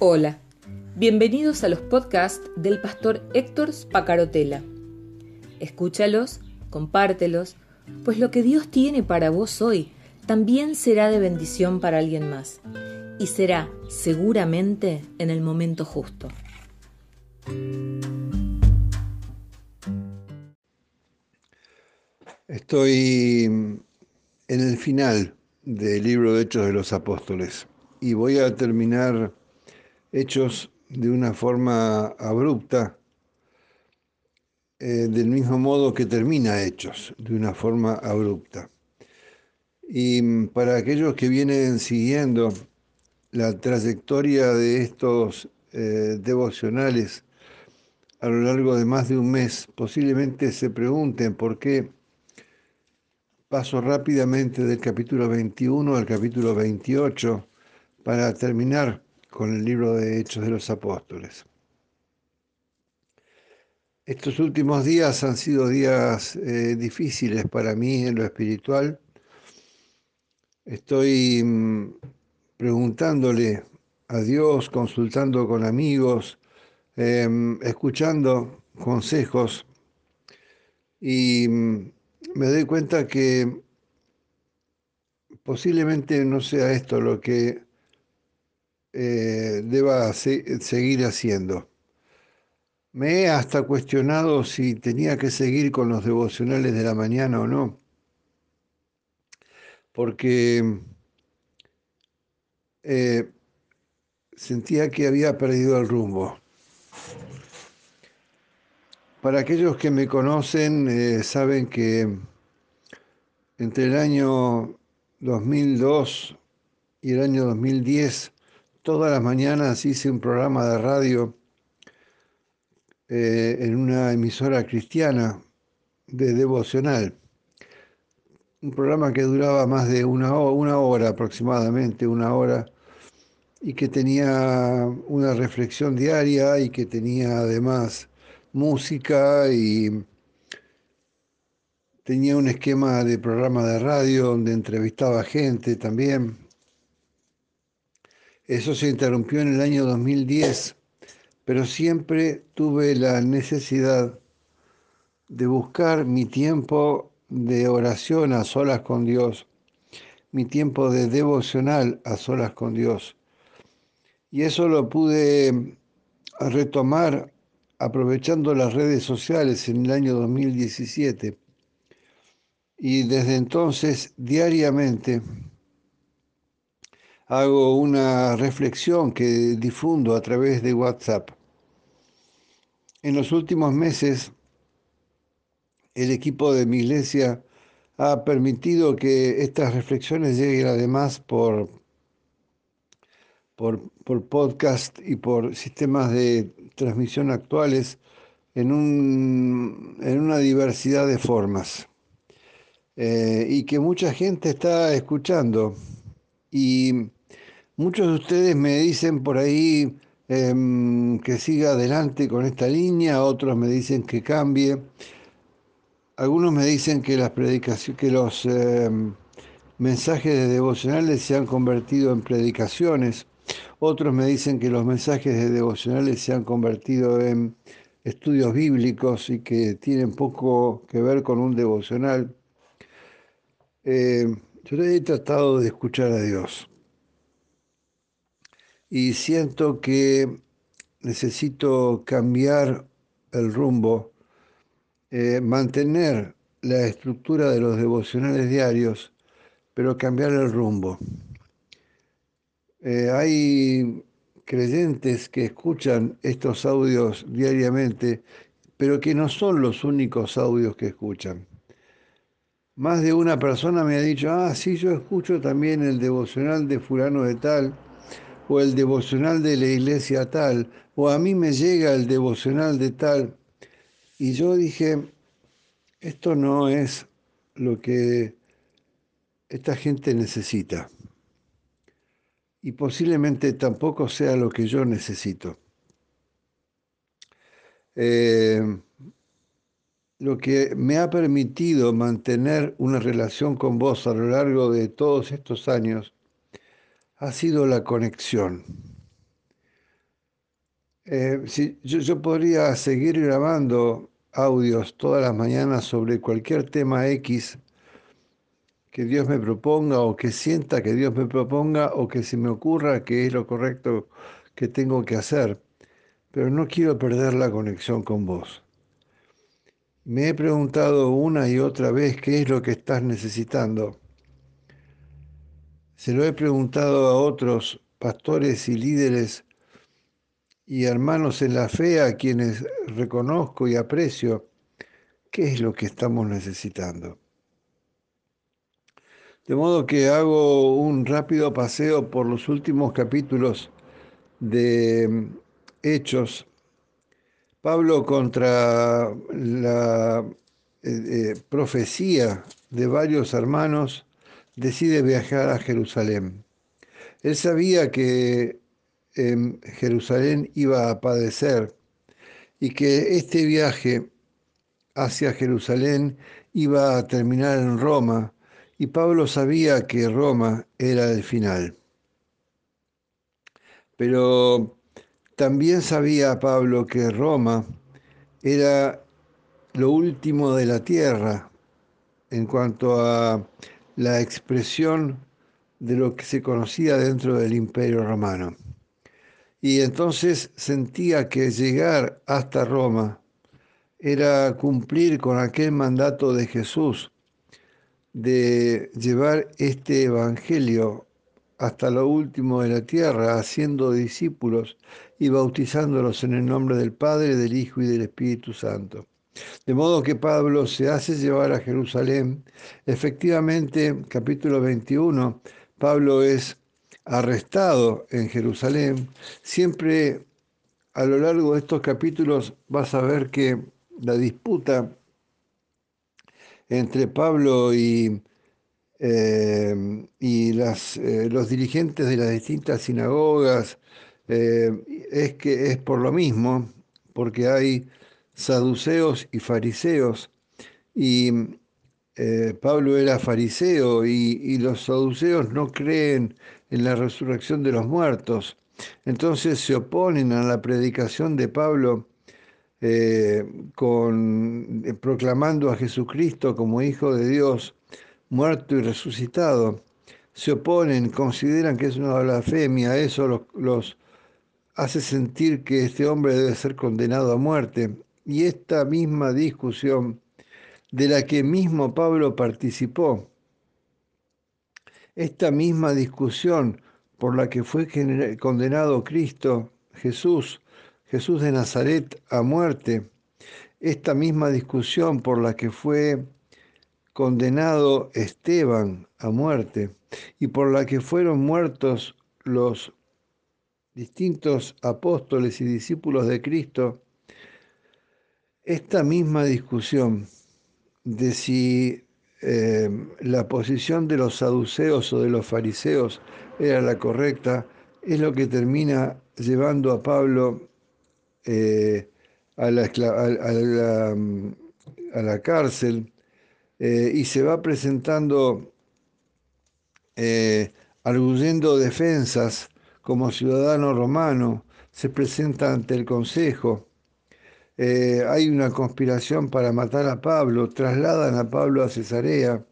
Hola, bienvenidos a los podcasts del pastor Héctor Spacarotela. Escúchalos, compártelos, pues lo que Dios tiene para vos hoy también será de bendición para alguien más y será seguramente en el momento justo. Estoy en el final del libro de Hechos de los Apóstoles y voy a terminar Hechos de una forma abrupta, eh, del mismo modo que termina Hechos, de una forma abrupta. Y para aquellos que vienen siguiendo la trayectoria de estos eh, devocionales a lo largo de más de un mes, posiblemente se pregunten por qué paso rápidamente del capítulo 21 al capítulo 28 para terminar con el libro de Hechos de los Apóstoles. Estos últimos días han sido días eh, difíciles para mí en lo espiritual. Estoy mm, preguntándole a Dios, consultando con amigos, em, escuchando consejos y mm, me doy cuenta que posiblemente no sea esto lo que eh, deba seguir haciendo. Me he hasta cuestionado si tenía que seguir con los devocionales de la mañana o no, porque eh, sentía que había perdido el rumbo. Para aquellos que me conocen, eh, saben que entre el año 2002 y el año 2010, todas las mañanas hice un programa de radio eh, en una emisora cristiana de devocional. Un programa que duraba más de una una hora aproximadamente, una hora, y que tenía una reflexión diaria y que tenía además música y tenía un esquema de programa de radio donde entrevistaba gente también. Eso se interrumpió en el año 2010 pero siempre tuve la necesidad de buscar mi tiempo de oración a solas con Dios, mi tiempo de devocional a solas con Dios. Y eso lo pude retomar aprovechando las redes sociales en el año 2017. Y desde entonces, diariamente, hago una reflexión que difundo a través de WhatsApp. En los últimos meses, el equipo de mi iglesia ha permitido que estas reflexiones lleguen además por, por, podcast y por sistemas de transmisión actuales en, un, en una diversidad de formas. Eh, y que mucha gente está escuchando. Y muchos de ustedes me dicen por ahí, Em, que siga adelante con esta línea, otros me dicen que cambie. Algunos me dicen que las predicaciones, que los em, mensajes de devocionales se han convertido en predicaciones. Otros me dicen que los mensajes de devocionales se han convertido en estudios bíblicos y que tienen poco que ver con un devocional. Eh, yo he tratado de escuchar a Dios y siento que necesito cambiar el rumbo, eh, mantener la estructura de los devocionales diarios, pero cambiar el rumbo. Eh, hay creyentes que escuchan estos audios diariamente, pero que no son los únicos audios que escuchan. Más de una persona me ha dicho, ah, sí, yo escucho también el devocional de fulano de tal, o el devocional de la iglesia tal, o a mí me llega el devocional de tal. Y yo dije, esto no es lo que esta gente necesita. Y posiblemente tampoco sea lo que yo necesito. Eh, lo que me ha permitido mantener una relación con vos a lo largo de todos estos años ha sido la conexión. Eh, yo, yo podría seguir grabando audios todas las mañanas sobre cualquier tema X que Dios me proponga o que sienta que Dios me proponga o que se me ocurra que es lo correcto que tengo que hacer, pero no quiero perder la conexión con vos. Me he preguntado una y otra vez qué es lo que estás necesitando. Se lo he preguntado a otros pastores y líderes y hermanos en la fe a quienes reconozco y aprecio, ¿qué es lo que estamos necesitando? De modo que hago un rápido paseo por los últimos capítulos de mm, Hechos. Pablo contra la eh, eh, profecía de varios hermanos decide viajar a Jerusalén. Él sabía que en Jerusalén iba a padecer y que este viaje hacia Jerusalén iba a terminar en Roma y Pablo sabía que Roma era el final. Pero también sabía Pablo que Roma era lo último de la tierra en cuanto a la expresión de lo que se conocía dentro del imperio romano. Y entonces sentía que llegar hasta Roma era cumplir con aquel mandato de Jesús de llevar este Evangelio hasta lo último de la tierra, haciendo discípulos y bautizándolos en el nombre del Padre, del Hijo y del Espíritu Santo. De modo que Pablo se hace llevar a Jerusalén. Efectivamente, capítulo 21, Pablo es arrestado en Jerusalén. Siempre a lo largo de estos capítulos vas a ver que la disputa entre Pablo y, eh, y las, eh, los dirigentes de las distintas sinagogas eh, es que es por lo mismo, porque hay saduceos y fariseos, y Pablo era fariseo y, y los saduceos no creen en la resurrección de los muertos. Entonces se oponen a la predicación de Pablo eh, con, eh, proclamando a Jesucristo como Hijo de Dios, muerto y resucitado, se oponen, consideran que es una blasfemia, eso los, los hace sentir que este hombre debe ser condenado a muerte. Y esta misma discusión de la que mismo Pablo participó, esta misma discusión por la que fue condenado Cristo Jesús, Jesús de Nazaret a muerte, esta misma discusión por la que fue condenado Esteban a muerte. Y por la que fueron muertos los distintos apóstoles y discípulos de Cristo, esta misma discusión de si eh, la posición de los saduceos o de los fariseos era la correcta, es lo que termina llevando a Pablo eh, a, la, cárcel eh, y se va presentando, arguyendo defensas como ciudadano romano, se presenta ante el Consejo. Hay una conspiración para matar a Pablo, trasladan a Pablo a Cesarea.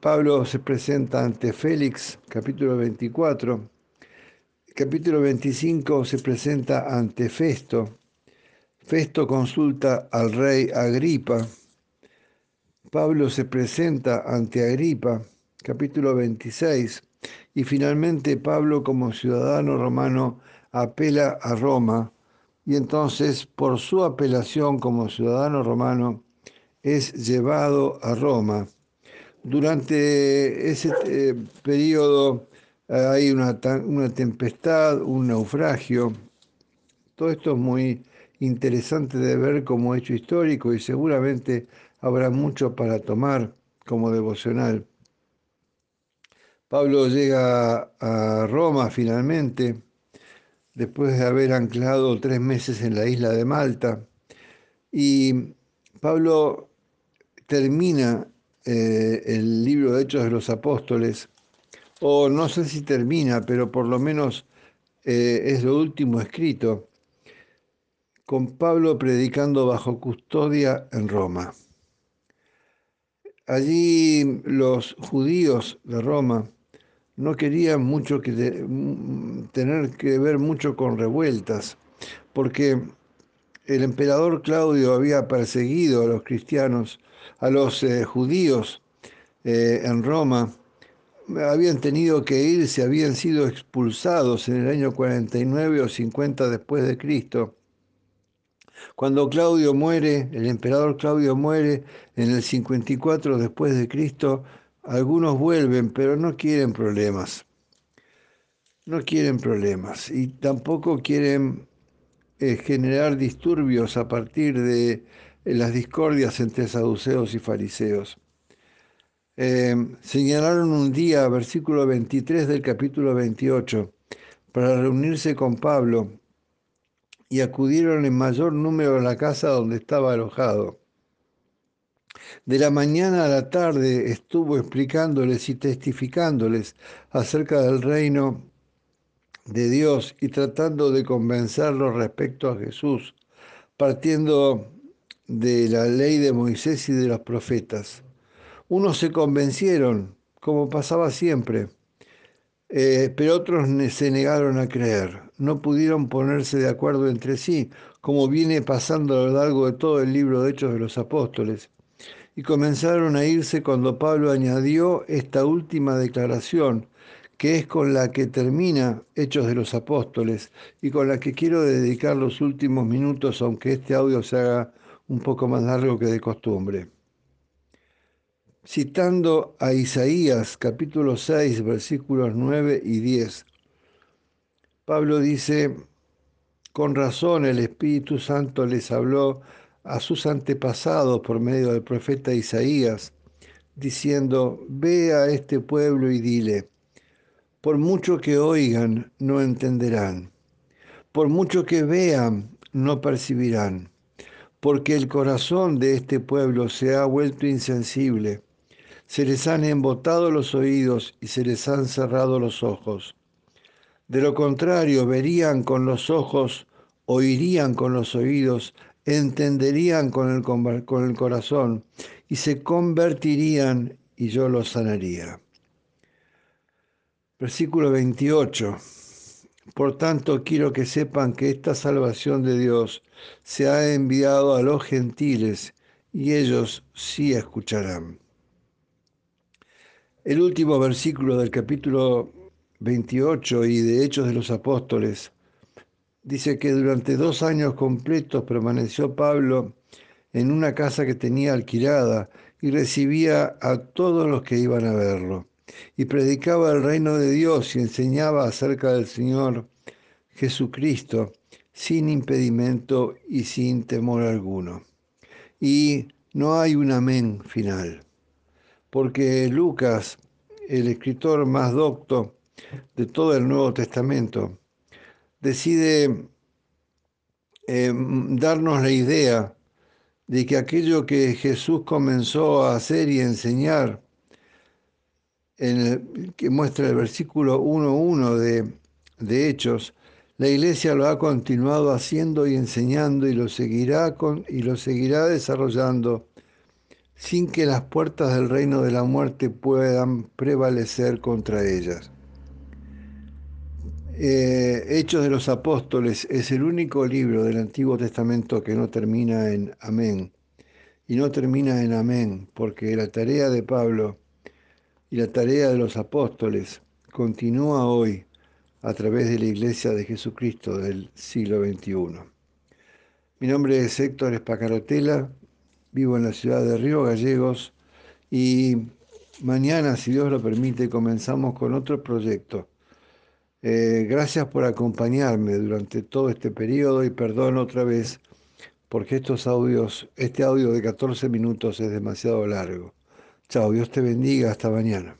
Pablo se presenta ante Félix, capítulo 24 capítulo 25 se presenta ante Festo. Festo consulta al rey Agripa. Pablo se presenta ante Agripa, capítulo 26. Y finalmente Pablo como ciudadano romano apela a Roma y entonces por su apelación como ciudadano romano es llevado a Roma. Durante ese eh, periodo hay una, una tempestad, un naufragio. Todo esto es muy interesante de ver como hecho histórico y seguramente habrá mucho para tomar como devocional. Pablo llega a Roma finalmente, después de haber anclado tres meses en la isla de Malta, y Pablo termina eh, el libro de Hechos de los Apóstoles o no sé si termina, pero por lo menos eh, es lo último escrito, con Pablo predicando bajo custodia en Roma. Allí los judíos de Roma no querían mucho que tener que ver mucho con revueltas, porque el emperador Claudio había perseguido a los cristianos, a los eh, judíos eh, en Roma, habían tenido que irse, habían sido expulsados en el año 49 o 50 después de Cristo. Cuando Claudio muere, el emperador Claudio muere en el 54 después de Cristo, algunos vuelven, pero no quieren problemas. No quieren problemas y tampoco quieren eh, generar disturbios a partir de eh, las discordias entre saduceos y fariseos. Eh, señalaron un día, versículo 23 del capítulo 28, para reunirse con Pablo y acudieron en mayor número a la casa donde estaba alojado. De la mañana a la tarde estuvo explicándoles y testificándoles acerca del reino de Dios y tratando de convencerlos respecto a Jesús, partiendo de la ley de Moisés y de los profetas. Unos se convencieron, como pasaba siempre, eh, pero otros se negaron a creer. No pudieron ponerse de acuerdo entre sí, como viene pasando a lo largo de todo el libro de Hechos de los Apóstoles. Y comenzaron a irse cuando Pablo añadió esta última declaración, que es con la que termina Hechos de los Apóstoles y con la que quiero dedicar los últimos minutos, aunque este audio se haga un poco más largo que de costumbre. Citando a Isaías capítulo 6 versículos 9 y 10, Pablo dice, con razón el Espíritu Santo les habló a sus antepasados por medio del profeta Isaías, diciendo, ve a este pueblo y dile, por mucho que oigan, no entenderán. Por mucho que vean, no percibirán. Porque el corazón de este pueblo se ha vuelto insensible. Se les han embotado los oídos y se les han cerrado los ojos. De lo contrario, verían con los ojos, oirían con los oídos, entenderían con el, con el corazón y se convertirían y yo los sanaría. Versículo 28. Por tanto, quiero que sepan que esta salvación de Dios se ha enviado a los gentiles y ellos sí escucharán. El último versículo del capítulo 28 y de Hechos de los Apóstoles dice que durante dos años completos permaneció Pablo en una casa que tenía alquilada y recibía a todos los que iban a verlo y predicaba el reino de Dios y enseñaba acerca del Señor Jesucristo sin impedimento y sin temor alguno. Y no hay un amén final, porque Lucas, el escritor más docto de todo el Nuevo Testamento, decide eh, darnos la idea de que aquello que Jesús comenzó a hacer y enseñar en que muestra el versículo 1.1 de, de Hechos, la iglesia lo ha continuado haciendo y enseñando y lo seguirá con, y lo seguirá desarrollando sin que las puertas del reino de la muerte puedan prevalecer contra ellas. Eh, Hechos de los Apóstoles es el único libro del Antiguo Testamento que no termina en amén. Y no termina en amén, porque la tarea de Pablo y la tarea de los apóstoles continúa hoy a través de la Iglesia de Jesucristo del siglo XXI. Mi nombre es Héctor Espacarotela, vivo en la ciudad de Río Gallegos y mañana, si Dios lo permite, comenzamos con otro proyecto. Eh, gracias por acompañarme durante todo este periodo y perdón otra vez porque estos audios, este audio de 14 minutos es demasiado largo. Chao, Dios te bendiga, hasta mañana.